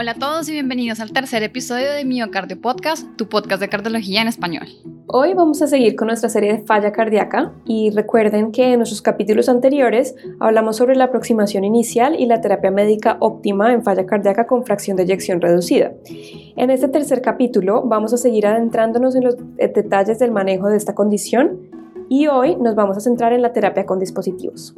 Hola a todos y bienvenidos al tercer episodio de Miocardio Podcast, tu podcast de cardiología en español. Hoy vamos a seguir con nuestra serie de falla cardíaca y recuerden que en nuestros capítulos anteriores hablamos sobre la aproximación inicial y la terapia médica óptima en falla cardíaca con fracción de eyección reducida. En este tercer capítulo vamos a seguir adentrándonos en los detalles del manejo de esta condición y hoy nos vamos a centrar en la terapia con dispositivos.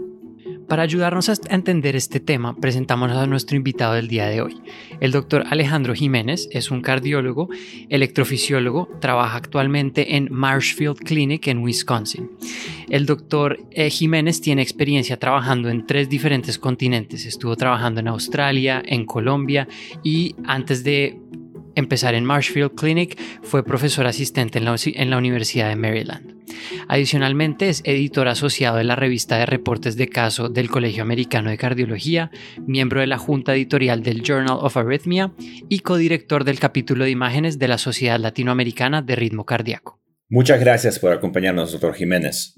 Para ayudarnos a entender este tema, presentamos a nuestro invitado del día de hoy. El doctor Alejandro Jiménez es un cardiólogo, electrofisiólogo, trabaja actualmente en Marshfield Clinic en Wisconsin. El doctor eh, Jiménez tiene experiencia trabajando en tres diferentes continentes. Estuvo trabajando en Australia, en Colombia y antes de empezar en Marshfield Clinic fue profesor asistente en la, Universidad de Maryland. Adicionalmente es editor asociado de la revista de reportes de caso del Colegio Americano de Cardiología, miembro de la junta editorial del Journal of Arrhythmia y codirector del capítulo de imágenes de la Sociedad Latinoamericana de Ritmo Cardíaco. Muchas gracias por acompañarnos, doctor Jiménez.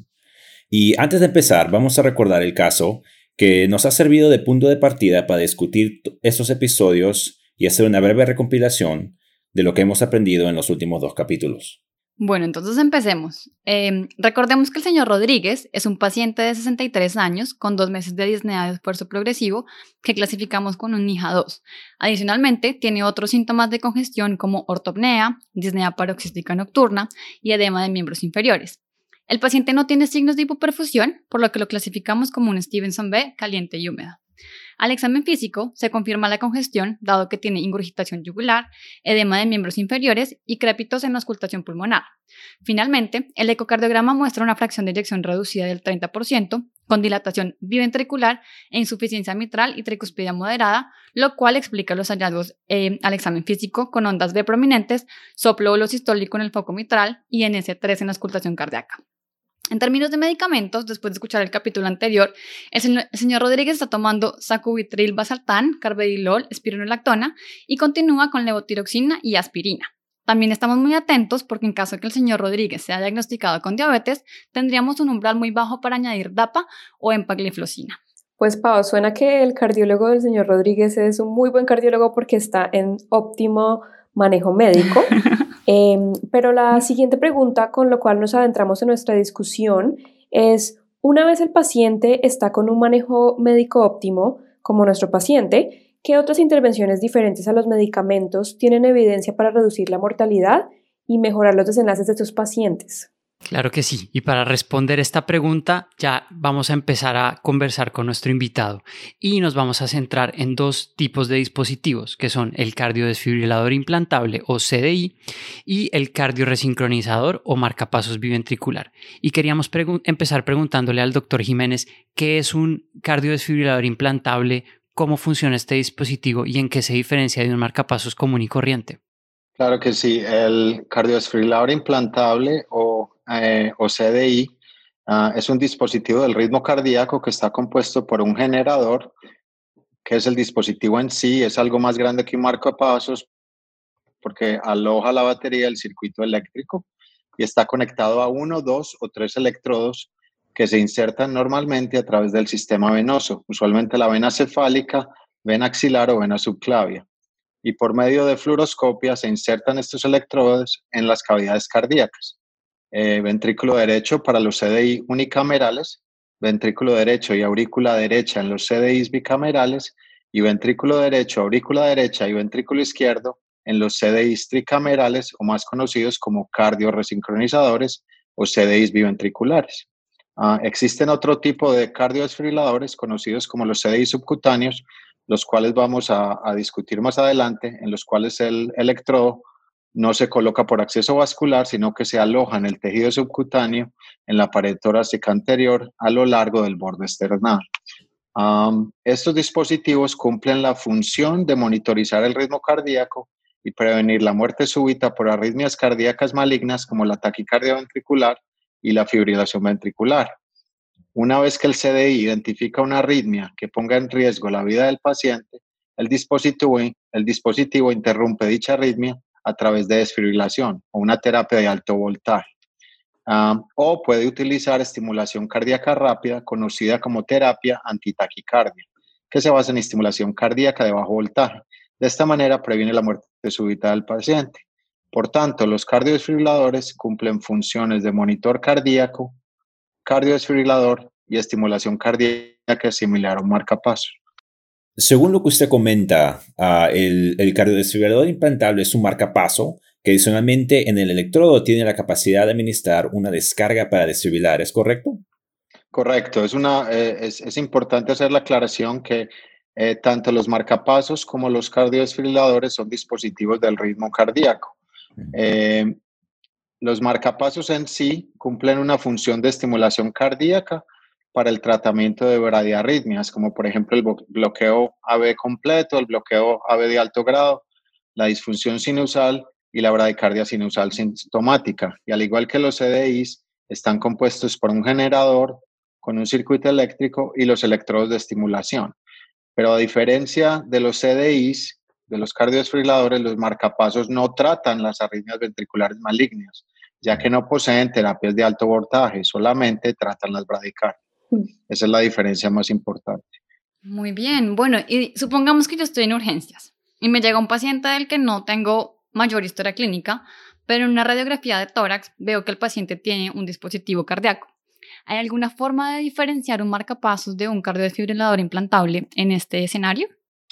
Y antes de empezar, vamos a recordar el caso que nos ha servido de punto de partida para discutir estos episodios y hacer una breve recompilación de lo que hemos aprendido en los últimos dos capítulos. Bueno, entonces empecemos. Em, recordemos que el señor Rodríguez es un paciente de 63 años con dos meses de disnea de esfuerzo progresivo que clasificamos con un NIHA 2. Adicionalmente, tiene otros síntomas de congestión como ortopnea, disnea paroxística nocturna y edema de miembros inferiores. El paciente no tiene signos de hipoperfusión, por lo que lo clasificamos como un Stevenson B caliente y húmedo. Al examen físico se confirma la congestión, dado que tiene ingurgitación yugular, edema de miembros inferiores y crépitos en la auscultación pulmonar. Finalmente, el ecocardiograma muestra una fracción de eyección reducida del 30%, con dilatación biventricular e insuficiencia mitral y tricuspidia moderada, lo cual explica los hallazgos eh, al examen físico con ondas B prominentes, soplo sistólico en el foco mitral y NS3 en la auscultación cardíaca. En términos de medicamentos, después de escuchar el capítulo anterior, el, señor, Rodríguez está tomando sacubitril basaltán, carvedilol, espironolactona y continúa con levotiroxina y aspirina. También estamos muy atentos porque en caso de que el señor Rodríguez sea diagnosticado con diabetes, tendríamos un umbral muy bajo para añadir DAPA o empagliflozina. Pues Pau, suena que el cardiólogo del señor Rodríguez es un muy buen cardiólogo porque está en óptimo manejo médico. Em, pero la siguiente pregunta con lo cual nos adentramos en nuestra discusión es, una vez el paciente está con un manejo médico óptimo, como nuestro paciente, ¿qué otras intervenciones diferentes a los medicamentos tienen evidencia para reducir la mortalidad y mejorar los desenlaces de estos pacientes? Claro que sí. Y para responder esta pregunta ya vamos a empezar a conversar con nuestro invitado y nos vamos a centrar en dos tipos de dispositivos que son el cardiodesfibrilador implantable o CDI y el cardioresincronizador o marcapasos biventricular. Y queríamos empezar preguntándole al doctor Jiménez qué es un cardiodesfibrilador implantable, cómo funciona este dispositivo y en qué se diferencia de un marcapasos común y corriente. Claro que sí, el cardiodesfibrilador implantable o eh, o CDI ah, es un dispositivo del ritmo cardíaco que está compuesto por un generador, que es el dispositivo en sí, es algo más grande que un marcapasos porque aloja la batería del circuito eléctrico y está conectado a uno, dos o tres electrodos que se insertan normalmente a través del sistema venoso, usualmente la vena cefálica, vena axilar o vena subclavia. Y por medio de fluoroscopia se insertan estos electrodos en las cavidades cardíacas. Eh, ventrículo derecho para los CDI unicamerales, ventrículo derecho y aurícula derecha en los CDIs bicamerales y ventrículo derecho, aurícula derecha y ventrículo izquierdo en los CDIs tricamerales o más conocidos como cardioresincronizadores o CDIs biventriculares. Ah, existen otro tipo de cardiodesfibriladores conocidos como los CDI subcutáneos, los cuales vamos a, a discutir más adelante, en los cuales el electrodo no se coloca por acceso vascular, sino que se aloja en el tejido subcutáneo, en la pared torácica anterior, a lo largo del borde esternal. estos dispositivos cumplen la función de monitorizar el ritmo cardíaco y prevenir la muerte súbita por arritmias cardíacas malignas como la taquicardia ventricular y la fibrilación ventricular. Una vez que el CDI identifica una arritmia que ponga en riesgo la vida del paciente, el dispositivo, el dispositivo interrumpe dicha arritmia a través de desfibrilación o una terapia de alto voltaje. O puede utilizar estimulación cardíaca rápida, conocida como terapia antitaquicardia, que se basa en estimulación cardíaca de bajo voltaje. De esta manera previene la muerte súbita del paciente. Por tanto, los cardiodesfibriladores cumplen funciones de monitor cardíaco, cardiodesfibrilador y estimulación cardíaca similar a un marcapasos. Según lo que usted comenta, ah, el, el cardiodesfibrilador implantable es un marcapaso que adicionalmente en el electrodo tiene la capacidad de administrar una descarga para desfibrilar, ¿es correcto? Correcto, es, una, eh, es, importante hacer la aclaración que eh, tanto los marcapasos como los cardiodesfibriladores son dispositivos del ritmo cardíaco. Eh, los marcapasos en sí cumplen una función de estimulación cardíaca para el tratamiento de bradiarritmias, como por ejemplo el bloqueo AB completo, el bloqueo AB de alto grado, la disfunción sinusal y la bradicardia sinusal sintomática. Y al igual que los CDIs, están compuestos por un generador con un circuito eléctrico y los electrodos de estimulación. Pero a diferencia de los CDIs, de los cardiodesfibriladores, los marcapasos no tratan las arritmias ventriculares malignas, ya que no poseen terapias de alto voltaje, solamente tratan las bradicardias. Esa es la diferencia más importante. Muy bien, bueno, y supongamos que yo estoy en urgencias y me llega un paciente del que no tengo mayor historia clínica, pero en una radiografía de tórax veo que el paciente tiene un dispositivo cardíaco. ¿Hay alguna forma de diferenciar un marcapasos de un cardiodesfibrilador implantable en este escenario?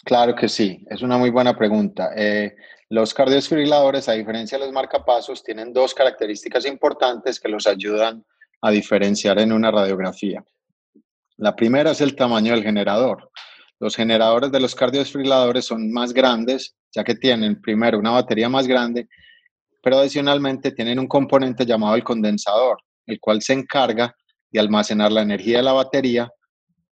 Claro que sí, es una muy buena pregunta. Eh, los cardiodesfibriladores, a diferencia de los marcapasos, tienen dos características importantes que los ayudan a diferenciar en una radiografía. La primera es el tamaño del generador. Los generadores de los cardiodesfibriladores son más grandes, ya que tienen primero una batería más grande, pero adicionalmente tienen un componente llamado el condensador, el cual se encarga de almacenar la energía de la batería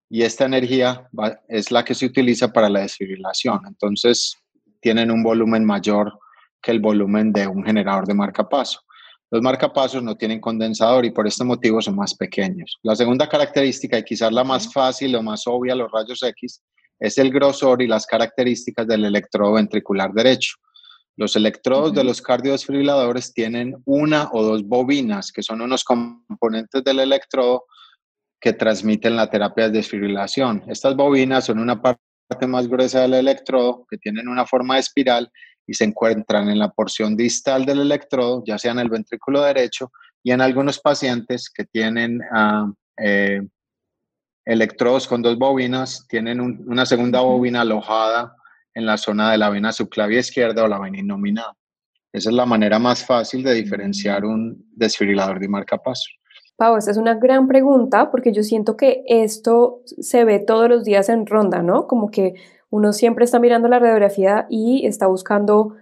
y esta energía es la que se utiliza para la desfibrilación. Entonces, tienen un volumen mayor que el volumen de un generador de marcapaso. Los marcapasos no tienen condensador y por este motivo son más pequeños. La segunda característica, y quizás la más fácil o más obvia, los rayos X, es el grosor y las características del electrodo ventricular derecho. Los electrodos de los cardiodesfibriladores tienen una o dos bobinas, que son unos componentes del electrodo que transmiten la terapia de desfibrilación. Estas bobinas son una parte más gruesa del electrodo, que tienen una forma de espiral y se encuentran en la porción distal del electrodo, ya sea en el ventrículo derecho y en algunos pacientes que tienen uh, eh, electrodos con dos bobinas, tienen una segunda bobina alojada en la zona de la vena subclavia izquierda o la vena innominada. Esa es la manera más fácil de diferenciar un desfibrilador de marcapaso. Pau, esta es una gran pregunta porque yo siento que esto se ve todos los días en ronda, ¿no? Como que uno siempre está mirando la radiografía y está buscando,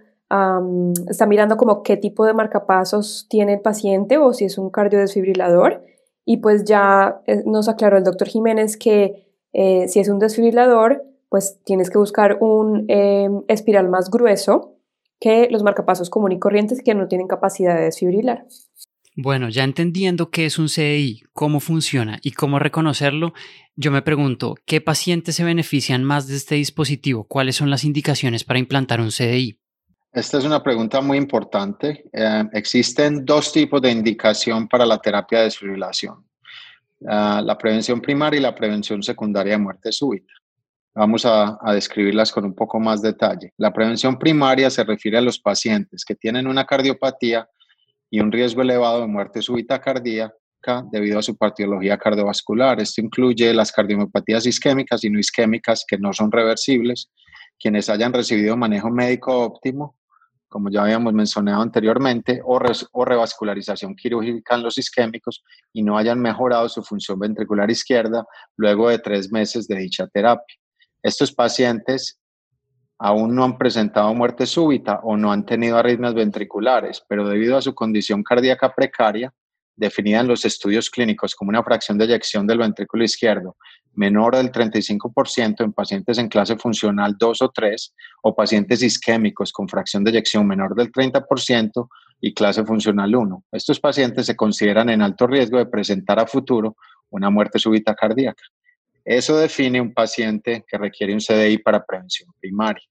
está mirando como qué tipo de marcapasos tiene el paciente o si es un cardiodesfibrilador y pues ya eh, nos aclaró el doctor Jiménez que eh, si es un desfibrilador, pues tienes que buscar un em, espiral más grueso que los marcapasos comunes y corrientes que no tienen capacidad de desfibrilar. Bueno, ya entendiendo qué es un CDI, cómo funciona y cómo reconocerlo, yo me pregunto, ¿qué pacientes se benefician más de este dispositivo? ¿Cuáles son las indicaciones para implantar un CDI? Esta es una pregunta muy importante. Eh, existen dos tipos de indicación para la terapia de desfibrilación. Ah, la prevención primaria y la prevención secundaria de muerte súbita. Vamos a, a, describirlas con un poco más detalle. La prevención primaria se refiere a los pacientes que tienen una cardiopatía y un riesgo elevado de muerte súbita cardíaca debido a su patología cardiovascular. Esto incluye las cardiomiopatías isquémicas y no isquémicas que no son reversibles, quienes hayan recibido manejo médico óptimo como ya habíamos mencionado anteriormente, o, o, revascularización quirúrgica en los isquémicos y no hayan mejorado su función ventricular izquierda luego de tres meses de dicha terapia. Estos pacientes aún no han presentado muerte súbita o no han tenido arritmias ventriculares, pero debido a su condición cardíaca precaria, definida en los estudios clínicos como una fracción de eyección del ventrículo izquierdo menor del 35% en pacientes en clase funcional 2 o 3 o pacientes isquémicos con fracción de eyección menor del 30% y clase funcional 1. Estos pacientes se consideran en alto riesgo de presentar a futuro una muerte súbita cardíaca. Eso define un paciente que requiere un CDI para prevención primaria.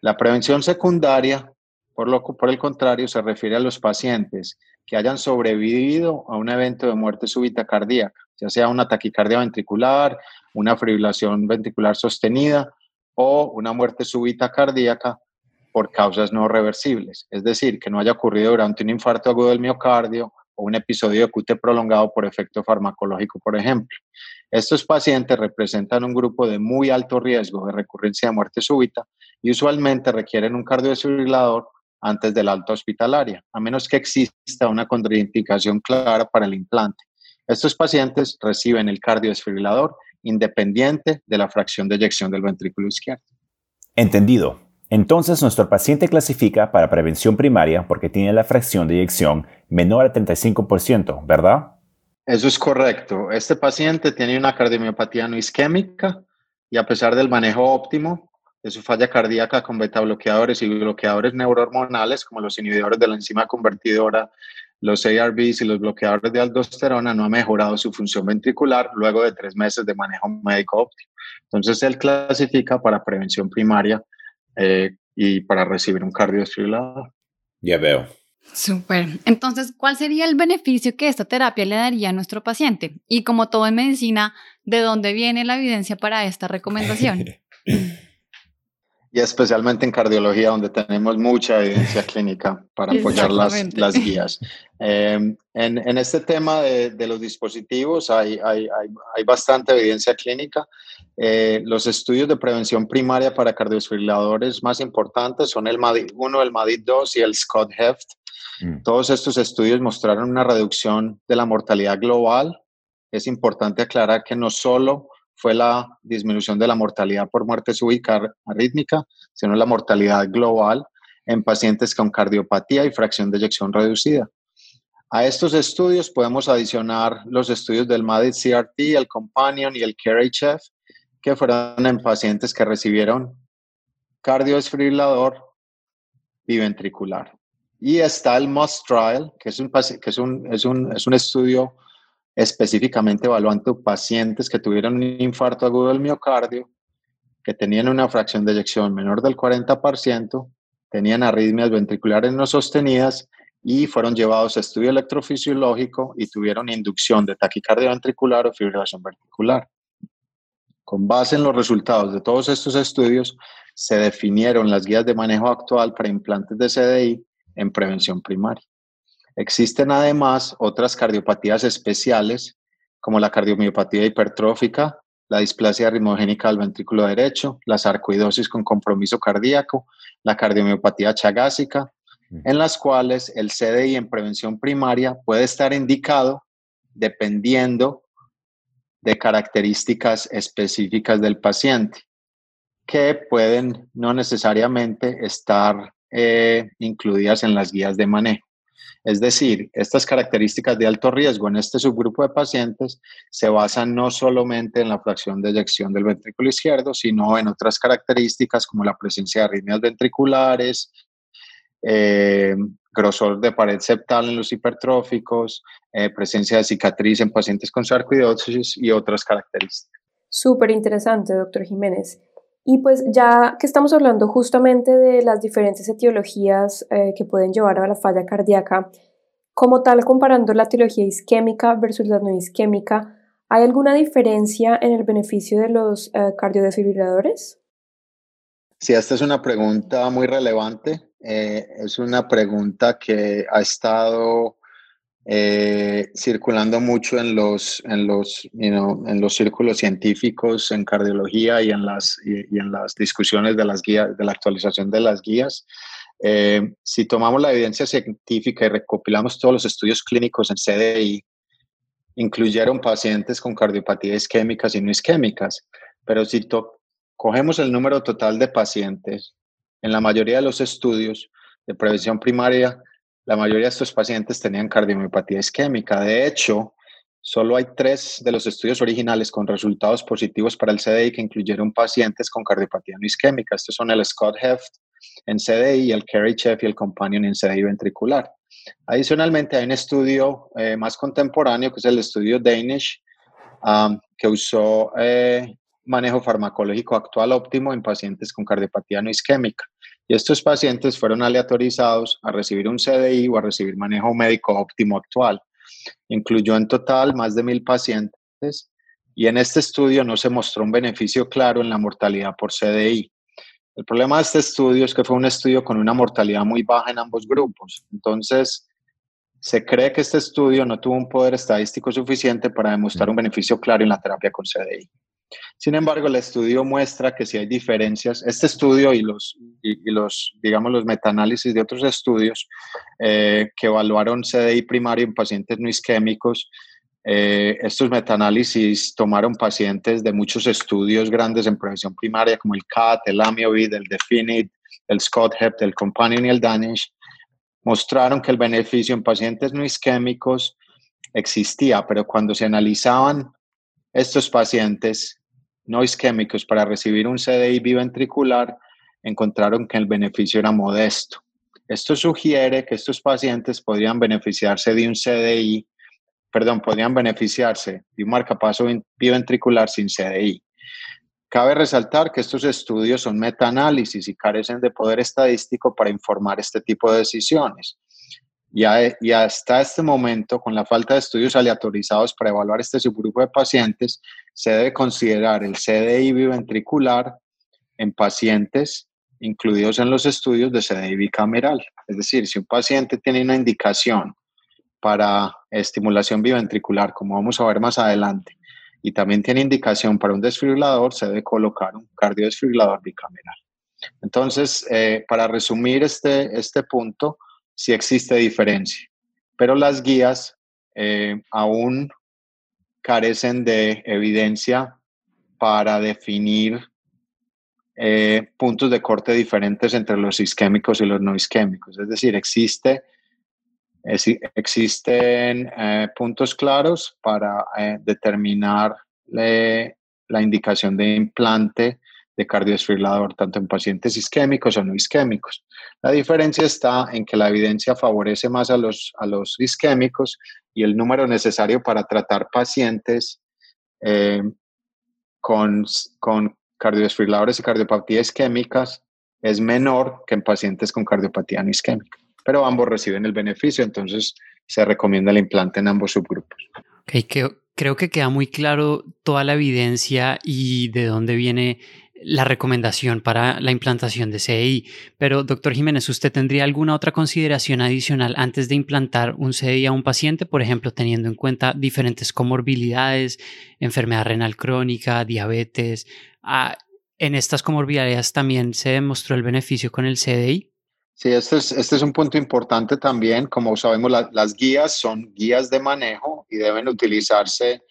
La prevención secundaria, por, lo, por el contrario, se refiere a los pacientes que hayan sobrevivido a un evento de muerte súbita cardíaca, ya sea una taquicardia ventricular, una fibrilación ventricular sostenida o una muerte súbita cardíaca por causas no reversibles, es decir, que no haya ocurrido durante un infarto agudo del miocardio un episodio de QT prolongado por efecto farmacológico, por ejemplo. Estos pacientes representan un grupo de muy alto riesgo de recurrencia de muerte súbita y usualmente requieren un cardiodesfibrilador antes del alta hospitalaria, a menos que exista una contraindicación clara para el implante. Estos pacientes reciben el cardiodesfibrilador independiente de la fracción de eyección del ventrículo izquierdo. Entendido. Entonces nuestro paciente clasifica para prevención primaria porque tiene la fracción de eyección menor al 35%, ¿verdad? Eso es correcto. Este paciente tiene una cardiomiopatía no isquémica y a pesar del manejo óptimo de su falla cardíaca con beta bloqueadores y bloqueadores neurohormonales como los inhibidores de la enzima convertidora, los ARBs y los bloqueadores de aldosterona, no ha mejorado su función ventricular luego de tres meses de manejo médico óptimo. Entonces él clasifica para prevención primaria eh, y para recibir un cardiodesfibrilador. Ya veo. Súper. Entonces, ¿cuál sería el beneficio que esta terapia le daría a nuestro paciente? Y como todo en medicina, ¿de dónde viene la evidencia para esta recomendación? y especialmente en cardiología, donde tenemos mucha evidencia clínica para apoyar las, las guías. Em, en, en, este tema de, de los dispositivos hay, hay, hay, bastante evidencia clínica. Eh, los estudios de prevención primaria para cardiodesfibriladores más importantes son el MADID-1, el MADID-2 y el Scott-Heft. Mm. Todos estos estudios mostraron una reducción de la mortalidad global. Es importante aclarar que no solo fue la disminución de la mortalidad por muerte súbita arrítmica, sino la mortalidad global en pacientes con cardiopatía y fracción de eyección reducida. A estos estudios podemos adicionar los estudios del MADID CRT, el Companion y el CARE-HF, que fueron en pacientes que recibieron cardiodesfibrilador biventricular. Y está el MUST Trial, que es un, que es un, es un, es un estudio específicamente evaluando pacientes que tuvieron un infarto agudo del miocardio, que tenían una fracción de eyección menor del 40%, tenían arritmias ventriculares no sostenidas y fueron llevados a estudio electrofisiológico y tuvieron inducción de taquicardia ventricular o fibrilación ventricular. Con base en los resultados de todos estos estudios, se definieron las guías de manejo actual para implantes de CDI en prevención primaria. Existen además otras cardiopatías especiales, como la cardiomiopatía hipertrófica, la displasia ritmogénica del ventrículo derecho, la sarcoidosis con compromiso cardíaco, la cardiomiopatía chagásica, en las cuales el CDI en prevención primaria puede estar indicado dependiendo de características específicas del paciente, que pueden no necesariamente estar eh, incluidas en las guías de manejo. Es decir, estas características de alto riesgo en este subgrupo de pacientes se basan no solamente en la fracción de eyección del ventrículo izquierdo, sino en otras características como la presencia de arritmias ventriculares, eh, grosor de pared septal en los hipertróficos, eh, presencia de cicatriz en pacientes con sarcoidosis y otras características. Súper interesante, doctor Jiménez. Y pues ya que estamos hablando justamente de las diferentes etiologías eh, que pueden llevar a la falla cardíaca, como tal, comparando la etiología isquémica versus la no isquémica, ¿hay alguna diferencia en el beneficio de los eh, cardiodesfibriladores? Sí, esta es una pregunta muy relevante. Eh, es una pregunta que ha estado eh, circulando mucho en los, en, los, en los círculos científicos, en cardiología y en las, y, en las discusiones de las guías, de la actualización de las guías. Eh, si tomamos la evidencia científica y recopilamos todos los estudios clínicos en CDI, incluyeron pacientes con cardiopatía isquémicas y no isquémicas, pero si cogemos el número total de pacientes, en la mayoría de los estudios de prevención primaria la mayoría de estos pacientes tenían cardiomiopatía isquémica. De hecho, solo hay tres de los estudios originales con resultados positivos para el CDI que incluyeron pacientes con cardiopatía no isquémica. Estos son el Scott Heft en CDI, el Kerry Chef y el Companion en CDI ventricular. Adicionalmente, hay un estudio eh, más contemporáneo que es el estudio Danish, um, que usó eh, manejo farmacológico actual óptimo en pacientes con cardiopatía no isquémica. Y estos pacientes fueron aleatorizados a recibir un CDI o a recibir manejo médico óptimo actual. Incluyó en total más de mil pacientes y en este estudio no se mostró un beneficio claro en la mortalidad por CDI. El problema de este estudio es que fue un estudio con una mortalidad muy baja en ambos grupos. Entonces, se cree que este estudio no tuvo un poder estadístico suficiente para demostrar un beneficio claro en la terapia con CDI. Sin embargo, el estudio muestra que si hay diferencias, este estudio y los, y, los digamos, los metaanálisis de otros estudios eh, que evaluaron CDI primario en pacientes no isquémicos, eh, estos metaanálisis tomaron pacientes de muchos estudios grandes en prevención primaria, como el CAT, el AMIOVID, el DEFINIT, el SCOT-HEPT, el Companion y el Danish, mostraron que el beneficio en pacientes no isquémicos existía, pero cuando se analizaban estos pacientes no isquémicos para recibir un CDI biventricular, encontraron que el beneficio era modesto. Esto sugiere que estos pacientes podrían beneficiarse de un CDI, perdón, podrían beneficiarse de un marcapaso biventricular sin CDI. Cabe resaltar que estos estudios son metaanálisis y carecen de poder estadístico para informar este tipo de decisiones. Y, hasta este momento, con la falta de estudios aleatorizados para evaluar este subgrupo de pacientes, se debe considerar el CDI biventricular en pacientes incluidos en los estudios de CDI bicameral. Es decir, si un paciente tiene una indicación para estimulación biventricular, como vamos a ver más adelante, y también tiene indicación para un desfibrilador, se debe colocar un cardiodesfibrilador bicameral. Entonces, eh, para resumir este, este punto, sí existe diferencia, pero las guías eh, aún carecen de evidencia para definir eh, puntos de corte diferentes entre los isquémicos y los no isquémicos. Es decir, existe existen eh, puntos claros para determinar la indicación de implante de cardiodesfibrilador, tanto en pacientes isquémicos o no isquémicos. La diferencia está en que la evidencia favorece más a los, a los isquémicos y el número necesario para tratar pacientes eh, con, con cardiodesfibriladores y cardiopatías isquémicas es menor que en pacientes con cardiopatía no isquémica pero ambos reciben el beneficio, entonces se recomienda el implante en ambos subgrupos. Ok, creo que queda muy claro toda la evidencia y de dónde viene la recomendación para la implantación de CDI. Pero, doctor Jiménez, ¿usted tendría alguna otra consideración adicional antes de implantar un CDI a un paciente, por ejemplo, teniendo en cuenta diferentes comorbilidades, enfermedad renal crónica, diabetes? Ah, ¿En estas comorbilidades también se demostró el beneficio con el CDI? Sí, este es, este es un punto importante también. Como sabemos, las guías son guías de manejo y deben utilizarse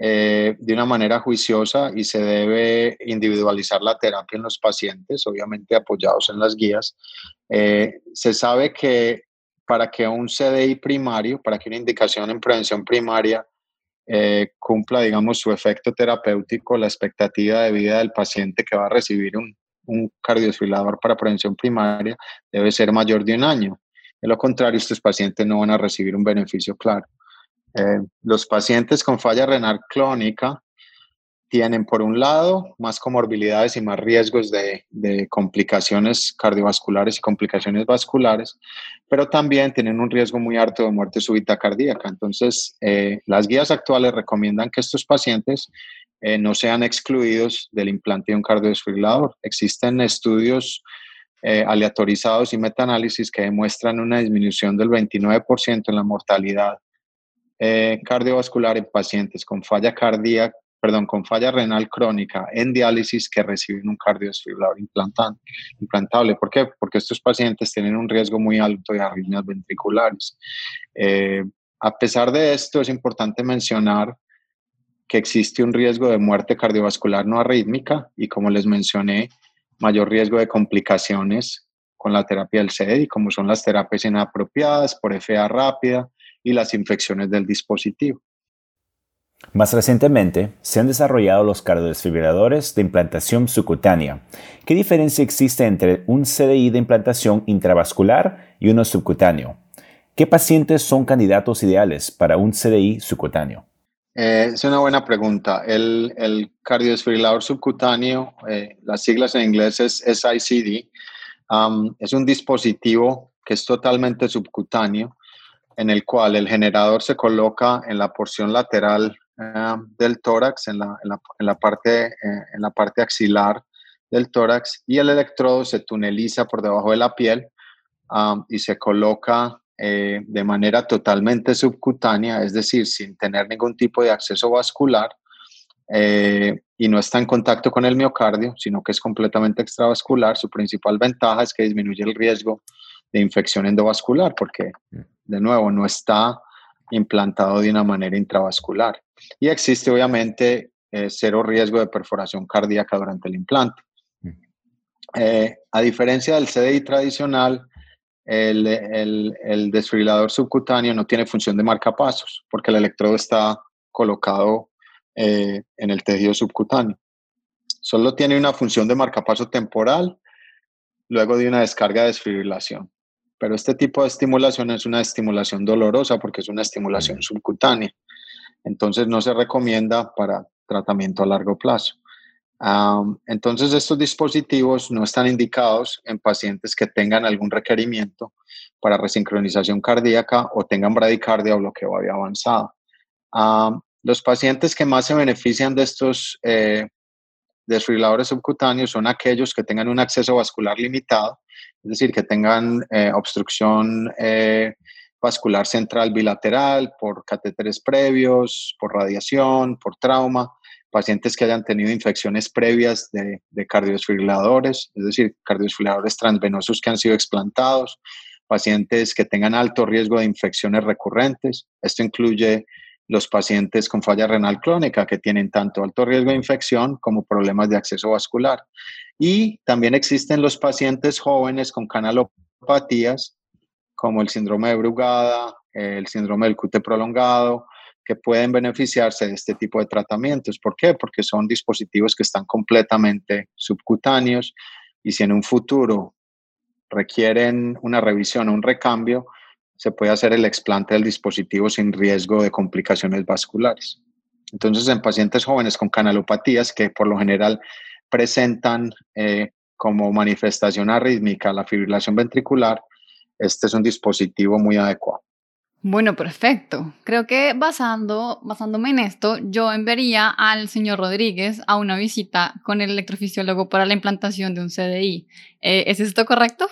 eh, de una manera juiciosa y se debe individualizar la terapia en los pacientes, obviamente apoyados en las guías. Eh, se sabe que para que un CDI primario, para que una indicación en prevención primaria eh, cumpla, digamos, su efecto terapéutico, la expectativa de vida del paciente que va a recibir un, un para prevención primaria debe ser mayor de un año. De lo contrario, estos pacientes no van a recibir un beneficio claro. Eh, los pacientes con falla renal crónica tienen, por un lado, más comorbilidades y más riesgos de, complicaciones cardiovasculares y complicaciones vasculares, pero también tienen un riesgo muy alto de muerte súbita cardíaca. Entonces, eh, las guías actuales recomiendan que estos pacientes eh, no sean excluidos del implante de un cardiodesfibrilador. Existen estudios aleatorizados y metaanálisis que demuestran una disminución del 29% en la mortalidad eh, cardiovascular en pacientes con falla cardíaca, perdón, con falla renal crónica en diálisis que reciben un cardiodesfibrilador implantable. ¿Por qué? Porque estos pacientes tienen un riesgo muy alto de arritmias ventriculares. a pesar de esto, es importante mencionar que existe un riesgo de muerte cardiovascular no arrítmica y como les mencioné, mayor riesgo de complicaciones con la terapia del CEDI, como son las terapias inapropiadas por FA rápida y las infecciones del dispositivo. Más recientemente, se han desarrollado los cardiodesfibriladores de implantación subcutánea. ¿Qué diferencia existe entre un CDI de implantación intravascular y uno subcutáneo? ¿Qué pacientes son candidatos ideales para un CDI subcutáneo? Eh, es una buena pregunta. El, el cardiodesfibrilador subcutáneo, eh, las siglas en inglés es SICD, um, es un dispositivo que es totalmente subcutáneo, en el cual el generador se coloca en la porción lateral del tórax, en la, en la, parte, eh, en la parte axilar del tórax, y el electrodo se tuneliza por debajo de la piel y se coloca eh, de manera totalmente subcutánea, es decir, sin tener ningún tipo de acceso vascular, eh, y no está en contacto con el miocardio, sino que es completamente extravascular. Su principal ventaja es que disminuye el riesgo de infección endovascular, porque, mm. de nuevo, no está implantado de una manera intravascular. Y existe, obviamente, eh, cero riesgo de perforación cardíaca durante el implante. Mm. a diferencia del CDI tradicional, el, desfibrilador subcutáneo no tiene función de marcapasos porque el electrodo está colocado eh, en el tejido subcutáneo. Solo tiene una función de marcapaso temporal luego de una descarga de desfibrilación. Pero este tipo de estimulación es una estimulación dolorosa porque es una estimulación subcutánea. Entonces no se recomienda para tratamiento a largo plazo entonces, estos dispositivos no están indicados en pacientes que tengan algún requerimiento para resincronización cardíaca o tengan bradicardia o bloqueo avanzado. los pacientes que más se benefician de estos eh, desfibriladores subcutáneos son aquellos que tengan un acceso vascular limitado, es decir, que tengan eh, obstrucción eh, vascular central bilateral por catéteres previos, por radiación, por trauma pacientes que hayan tenido infecciones previas de, de es decir, cardiodesfibriladores transvenosos que han sido explantados, pacientes que tengan alto riesgo de infecciones recurrentes. Esto incluye los pacientes con falla renal crónica que tienen tanto alto riesgo de infección como problemas de acceso vascular. Y también existen los pacientes jóvenes con canalopatías como el síndrome de Brugada, el síndrome del cute prolongado, que pueden beneficiarse de este tipo de tratamientos. ¿Por qué? Porque son dispositivos que están completamente subcutáneos y si en un futuro requieren una revisión o un recambio, se puede hacer el explante del dispositivo sin riesgo de complicaciones vasculares. Entonces, en pacientes jóvenes con canalopatías que por lo general presentan eh, como manifestación arrítmica la fibrilación ventricular, este es un dispositivo muy adecuado. Bueno, perfecto. Creo que basando, basándome en esto, yo enviaría al señor Rodríguez a una visita con el electrofisiólogo para la implantación de un CDI. Eh, ¿Es esto correcto?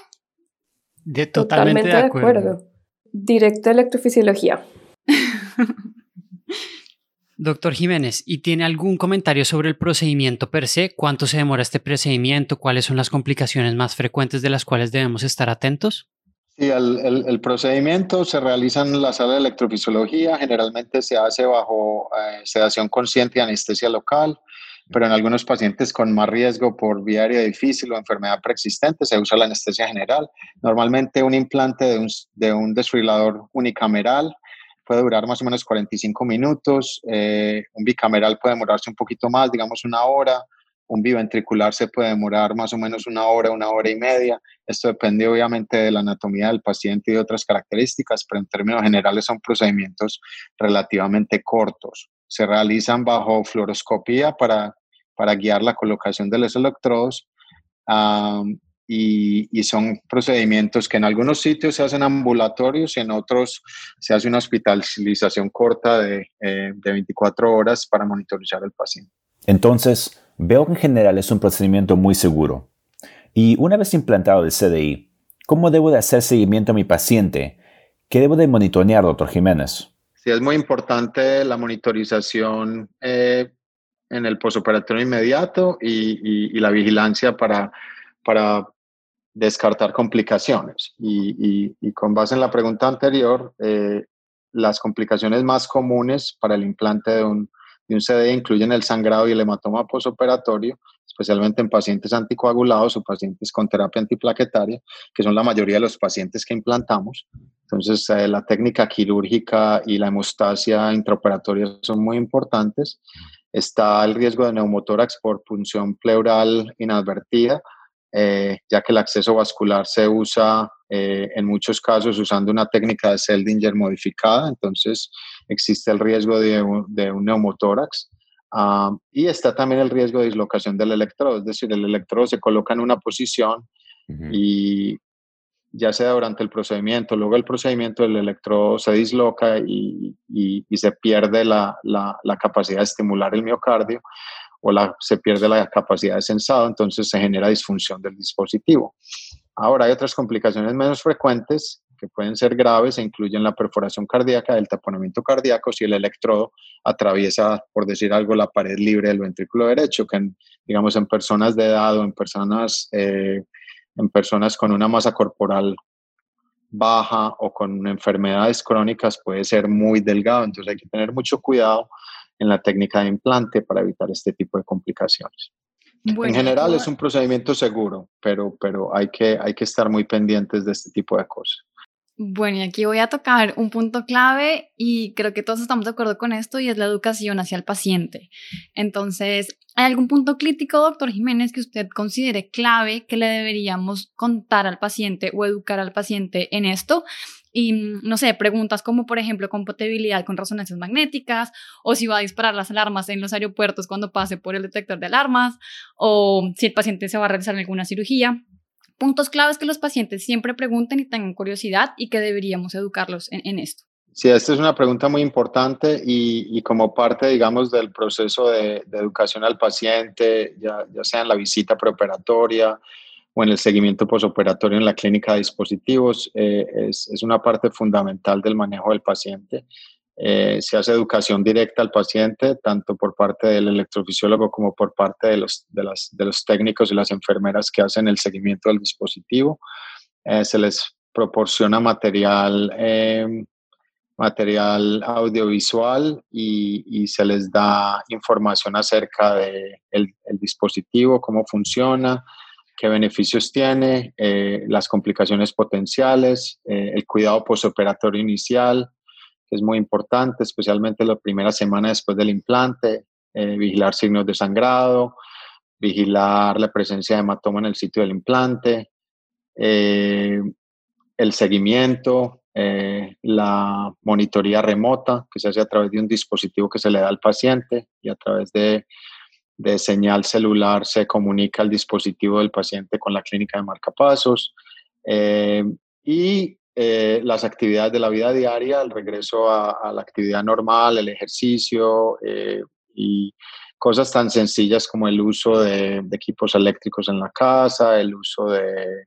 De, totalmente, de, acuerdo. Directo a electrofisiología. Doctor Jiménez, ¿y tiene algún comentario sobre el procedimiento per se? ¿Cuánto se demora este procedimiento? ¿Cuáles son las complicaciones más frecuentes de las cuales debemos estar atentos? Sí, el, procedimiento se realiza en la sala de electrofisiología, generalmente se hace bajo eh, sedación consciente y anestesia local, pero en algunos pacientes con más riesgo por vía difícil o enfermedad preexistente se usa la anestesia general. Normalmente un implante de un, de un desfibrilador unicameral puede durar más o menos 45 minutos, eh, un bicameral puede demorarse un poquito más, digamos una hora, un biventricular se puede demorar más o menos una hora, una hora y media. Esto depende obviamente de la anatomía del paciente y de otras características, pero en términos generales son procedimientos relativamente cortos. Se realizan bajo fluoroscopía para, para guiar la colocación de los electrodos y, son procedimientos que en algunos sitios se hacen ambulatorios y en otros se hace una hospitalización corta de, eh, de 24 horas para monitorizar al paciente. Entonces, Veo que en general es un procedimiento muy seguro. Y una vez implantado el CDI, ¿cómo debo de hacer seguimiento a mi paciente? ¿Qué debo de monitorear, doctor Jiménez? Sí, es muy importante la monitorización eh, en el posoperatorio inmediato y, la vigilancia para, para descartar complicaciones. Y, con base en la pregunta anterior, eh, las complicaciones más comunes para el implante de un de un CD incluyen el sangrado y el hematoma posoperatorio, especialmente en pacientes anticoagulados o pacientes con terapia antiplaquetaria, que son la mayoría de los pacientes que implantamos. Entonces, eh, la técnica quirúrgica y la hemostasia intraoperatoria son muy importantes. Está el riesgo de neumotórax por punción pleural inadvertida, eh, ya que el acceso vascular se usa eh, en muchos casos usando una técnica de Seldinger modificada, entonces existe el riesgo de un, neumotórax. Ah, y está también el riesgo de dislocación del electrodo, es decir, el electrodo se coloca en una posición y ya sea durante el procedimiento, luego el procedimiento el electrodo se disloca y, se pierde la, capacidad de estimular el miocardio o la, se pierde la capacidad de sensado, entonces se genera disfunción del dispositivo. Ahora hay otras complicaciones menos frecuentes que pueden ser graves e incluyen la perforación cardíaca, el taponamiento cardíaco si el electrodo atraviesa, por decir algo, la pared libre del ventrículo derecho, que digamos en personas de edad o en personas, eh, en personas con una masa corporal baja o con enfermedades crónicas puede ser muy delgado, entonces hay que tener mucho cuidado en la técnica de implante para evitar este tipo de complicaciones en general es un procedimiento seguro, pero, pero hay, que, hay que estar muy pendientes de este tipo de cosas. Bueno, y aquí voy a tocar un punto clave y creo que todos estamos de acuerdo con esto y es la educación hacia el paciente. Entonces, ¿hay algún punto crítico, doctor Jiménez, que usted considere clave que le deberíamos contar al paciente o educar al paciente en esto? y, mm, no sé, preguntas como, por ejemplo, compatibilidad con resonancias magnéticas, o si va a disparar las alarmas en los aeropuertos cuando pase por el detector de alarmas, o si el paciente se va a realizar alguna cirugía. Puntos claves que los pacientes siempre pregunten y tengan curiosidad y que deberíamos educarlos en, esto. Sí, esta es una pregunta muy importante y, como parte, digamos, del proceso de, educación al paciente, ya, ya, sea en la visita preoperatoria o en el seguimiento posoperatorio en la clínica de dispositivos, eh, es, es, una parte fundamental del manejo del paciente. Eh, se hace educación directa al paciente, tanto por parte del electrofisiólogo como por parte de los, de, las, de los técnicos y las enfermeras que hacen el seguimiento del dispositivo. Eh, se les proporciona material, material audiovisual y, se les da información acerca del de el dispositivo, cómo funciona, qué beneficios tiene, eh, las complicaciones potenciales, el cuidado postoperatorio inicial, que es muy importante, especialmente la primera semana después del implante, eh, vigilar signos de sangrado, vigilar la presencia de hematoma en el sitio del implante, el seguimiento, la monitoría remota, que se hace a través de un dispositivo que se le da al paciente y a través de de señal celular se comunica al dispositivo del paciente con la clínica de marcapasos eh, y eh, las actividades de la vida diaria, el regreso a, la actividad normal, el ejercicio eh, y cosas tan sencillas como el uso de, equipos eléctricos en la casa, el uso de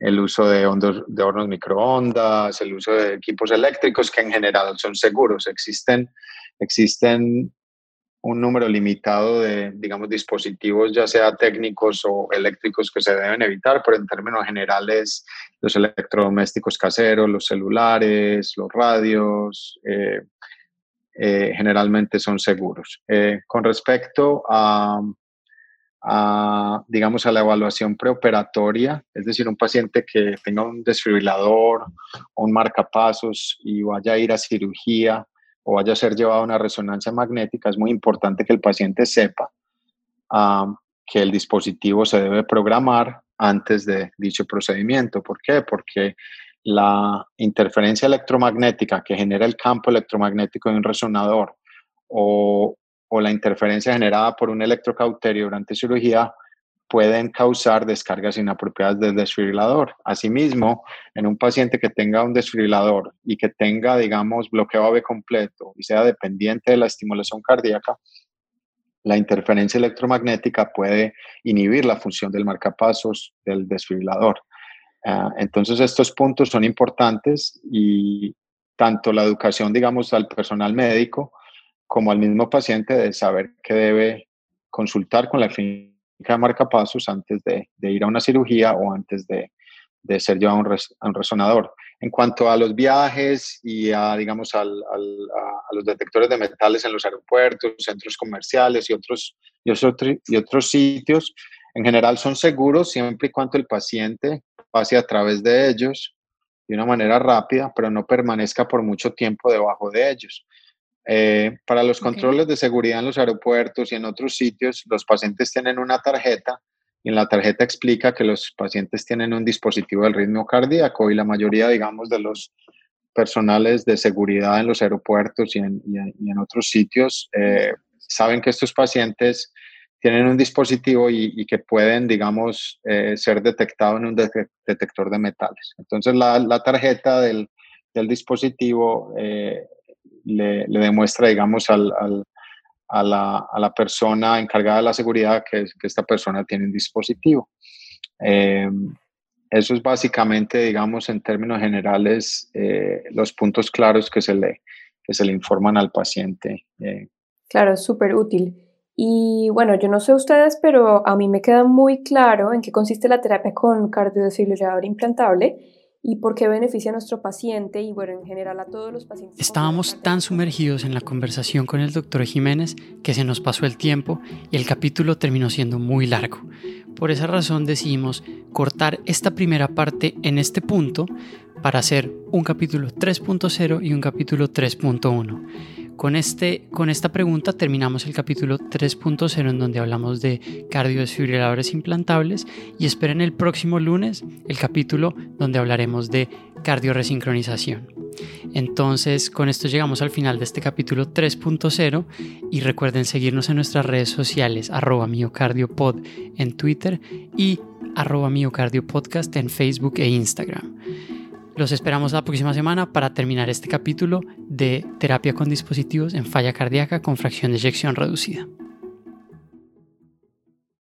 el uso de hornos microondas, el uso de equipos eléctricos que en general son seguros. Existen, existen un número limitado de, digamos, dispositivos, ya sea técnicos o eléctricos, que se deben evitar, pero en términos generales, los electrodomésticos caseros, los celulares, los radios, eh, eh, generalmente son seguros. Eh, con respecto a, digamos, a la evaluación preoperatoria, es decir, un paciente que tenga un desfibrilador un marcapasos y vaya a ir a cirugía, o vaya a ser llevado a una resonancia magnética, es muy importante que el paciente sepa que el dispositivo se debe programar antes de dicho procedimiento. ¿Por qué? Porque la interferencia electromagnética que genera el campo electromagnético de un resonador o, o la interferencia generada por un electrocauterio durante cirugía pueden causar descargas inapropiadas del desfibrilador. Asimismo, en un paciente que tenga un desfibrilador y que tenga, digamos, bloqueo AV completo y sea dependiente de la estimulación cardíaca, la interferencia electromagnética puede inhibir la función del marcapasos del desfibrilador. Ah, entonces, estos puntos son importantes y tanto la educación, digamos, al personal médico como al mismo paciente de saber que debe consultar con la clínica marca marcapasos antes de, ir a una cirugía o antes de, ser llevado a un, resonador. En cuanto a los viajes y a, digamos, a, los detectores de metales en los aeropuertos, centros comerciales y otros, y otros, y otros sitios, en general son seguros siempre y cuando el paciente pase a través de ellos de una manera rápida, pero no permanezca por mucho tiempo debajo de ellos. Eh, para los controles de seguridad en los aeropuertos y en otros sitios, los pacientes tienen una tarjeta y en la tarjeta explica que los pacientes tienen un dispositivo del ritmo cardíaco y la mayoría, digamos, de los personales de seguridad en los aeropuertos y en, otros sitios eh, saben que estos pacientes tienen un dispositivo y, que pueden, digamos, eh, ser detectados en un detector de metales. Entonces, la, tarjeta del, dispositivo eh, le, demuestra, digamos, al, a, la, persona encargada de la seguridad que, esta persona tiene un dispositivo. Eh, eso es básicamente, digamos, en términos generales, los puntos claros que se le, que se le informan al paciente. Claro, súper útil. Y bueno, yo no sé ustedes, pero a mí me queda muy claro en qué consiste la terapia con cardiodesfibrilador implantable y por qué beneficia a nuestro paciente y bueno, en general a todos los pacientes. Estábamos tan sumergidos en la conversación con el doctor Jiménez que se nos pasó el tiempo y el capítulo terminó siendo muy largo. Por esa razón decidimos cortar esta primera parte en este punto para hacer un capítulo 3.0 y un capítulo 3.1. Con, este, con esta pregunta terminamos el capítulo 3.0 en donde hablamos de cardiodesfibriladores implantables y esperen el próximo lunes el capítulo donde hablaremos de cardioresincronización. Entonces, con esto llegamos al final de este capítulo 3.0 y recuerden seguirnos en nuestras redes sociales arroba miocardiopod en Twitter y arroba miocardiopodcast en Facebook e Instagram. Los esperamos la próxima semana para terminar este capítulo de terapia con dispositivos en falla cardíaca con fracción de eyección reducida.